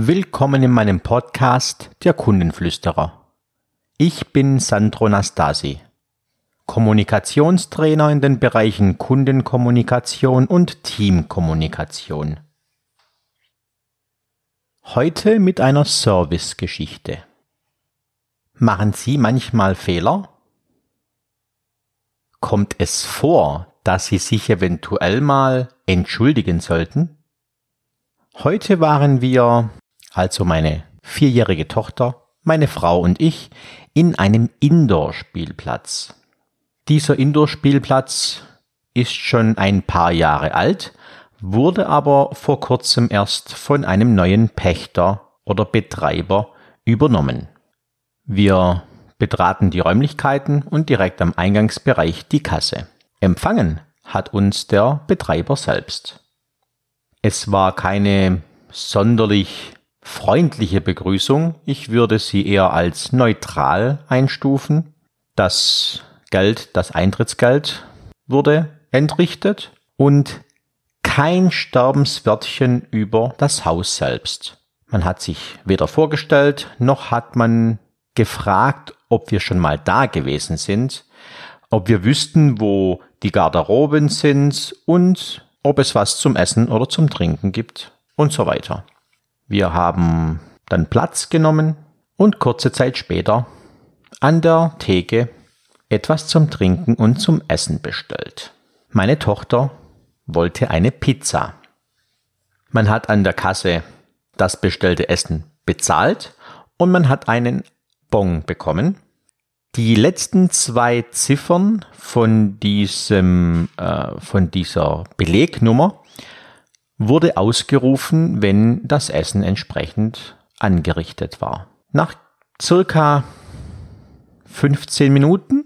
Willkommen in meinem Podcast Der Kundenflüsterer. Ich bin Sandro Nastasi, Kommunikationstrainer in den Bereichen Kundenkommunikation und Teamkommunikation. Heute mit einer Servicegeschichte. Machen Sie manchmal Fehler? Kommt es vor, dass Sie sich eventuell mal entschuldigen sollten? Heute waren wir also meine vierjährige Tochter, meine Frau und ich, in einem Indoor-Spielplatz. Dieser Indoor-Spielplatz ist schon ein paar Jahre alt, wurde aber vor kurzem erst von einem neuen Pächter oder Betreiber übernommen. Wir betraten die Räumlichkeiten und direkt am Eingangsbereich die Kasse. Empfangen hat uns der Betreiber selbst. Es war keine sonderlich freundliche Begrüßung. Ich würde sie eher als neutral einstufen. Das Geld, das Eintrittsgeld wurde entrichtet und kein Sterbenswörtchen über das Haus selbst. Man hat sich weder vorgestellt, noch hat man gefragt, ob wir schon mal da gewesen sind, ob wir wüssten, wo die Garderoben sind und ob es was zum Essen oder zum Trinken gibt und so weiter. Wir haben dann Platz genommen und kurze Zeit später an der Theke etwas zum Trinken und zum Essen bestellt. Meine Tochter wollte eine Pizza. Man hat an der Kasse das bestellte Essen bezahlt und man hat einen Bon bekommen. Die letzten zwei Ziffern von diesem, äh, von dieser Belegnummer wurde ausgerufen, wenn das Essen entsprechend angerichtet war. Nach circa 15 Minuten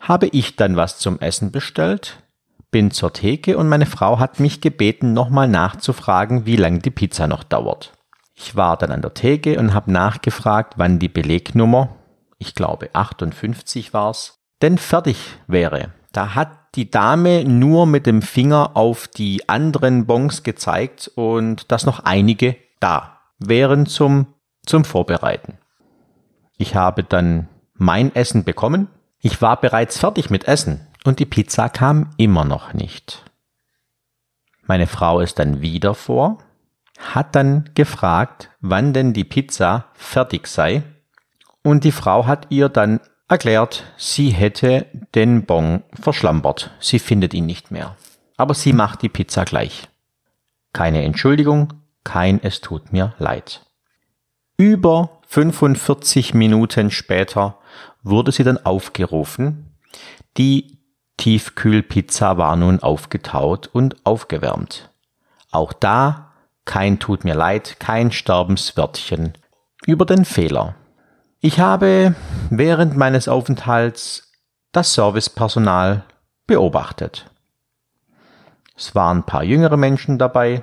habe ich dann was zum Essen bestellt, bin zur Theke und meine Frau hat mich gebeten, nochmal nachzufragen, wie lange die Pizza noch dauert. Ich war dann an der Theke und habe nachgefragt, wann die Belegnummer, ich glaube 58 war's, denn fertig wäre. Da hat die Dame nur mit dem Finger auf die anderen Bons gezeigt und dass noch einige da wären zum, zum Vorbereiten. Ich habe dann mein Essen bekommen. Ich war bereits fertig mit Essen und die Pizza kam immer noch nicht. Meine Frau ist dann wieder vor, hat dann gefragt, wann denn die Pizza fertig sei und die Frau hat ihr dann erklärt, sie hätte den Bon verschlampert. Sie findet ihn nicht mehr. Aber sie macht die Pizza gleich. Keine Entschuldigung, kein Es tut mir leid. Über 45 Minuten später wurde sie dann aufgerufen. Die Tiefkühlpizza war nun aufgetaut und aufgewärmt. Auch da kein Tut mir leid, kein Sterbenswörtchen über den Fehler. Ich habe während meines Aufenthalts das Servicepersonal beobachtet. Es waren ein paar jüngere Menschen dabei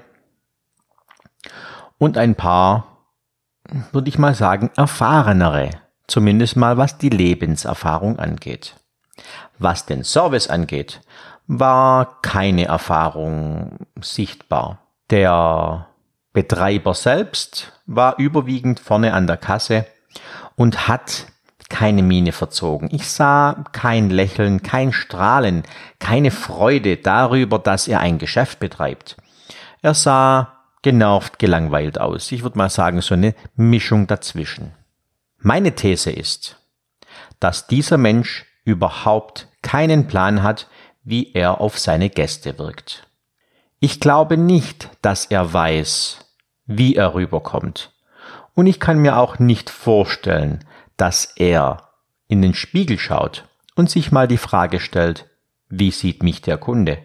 und ein paar, würde ich mal sagen, erfahrenere, zumindest mal was die Lebenserfahrung angeht. Was den Service angeht, war keine Erfahrung sichtbar. Der Betreiber selbst war überwiegend vorne an der Kasse und hat keine Miene verzogen. Ich sah kein Lächeln, kein Strahlen, keine Freude darüber, dass er ein Geschäft betreibt. Er sah genervt, gelangweilt aus. Ich würde mal sagen, so eine Mischung dazwischen. Meine These ist, dass dieser Mensch überhaupt keinen Plan hat, wie er auf seine Gäste wirkt. Ich glaube nicht, dass er weiß, wie er rüberkommt. Und ich kann mir auch nicht vorstellen, dass er in den Spiegel schaut und sich mal die Frage stellt, wie sieht mich der Kunde?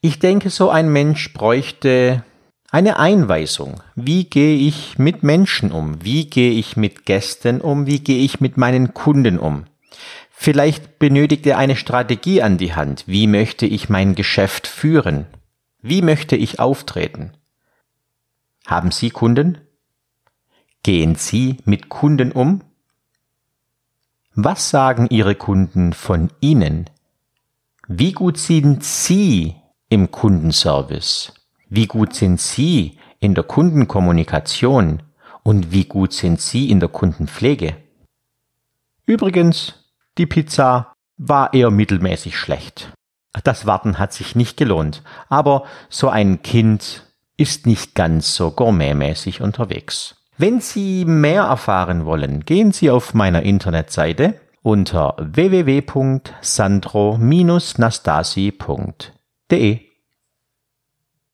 Ich denke, so ein Mensch bräuchte eine Einweisung. Wie gehe ich mit Menschen um? Wie gehe ich mit Gästen um? Wie gehe ich mit meinen Kunden um? Vielleicht benötigt er eine Strategie an die Hand. Wie möchte ich mein Geschäft führen? Wie möchte ich auftreten? Haben Sie Kunden? Gehen Sie mit Kunden um? Was sagen Ihre Kunden von Ihnen? Wie gut sind Sie im Kundenservice? Wie gut sind Sie in der Kundenkommunikation? Und wie gut sind Sie in der Kundenpflege? Übrigens, die Pizza war eher mittelmäßig schlecht. Das Warten hat sich nicht gelohnt, aber so ein Kind ist nicht ganz so gourmetmäßig unterwegs. Wenn Sie mehr erfahren wollen, gehen Sie auf meiner Internetseite unter www.sandro-nastasi.de.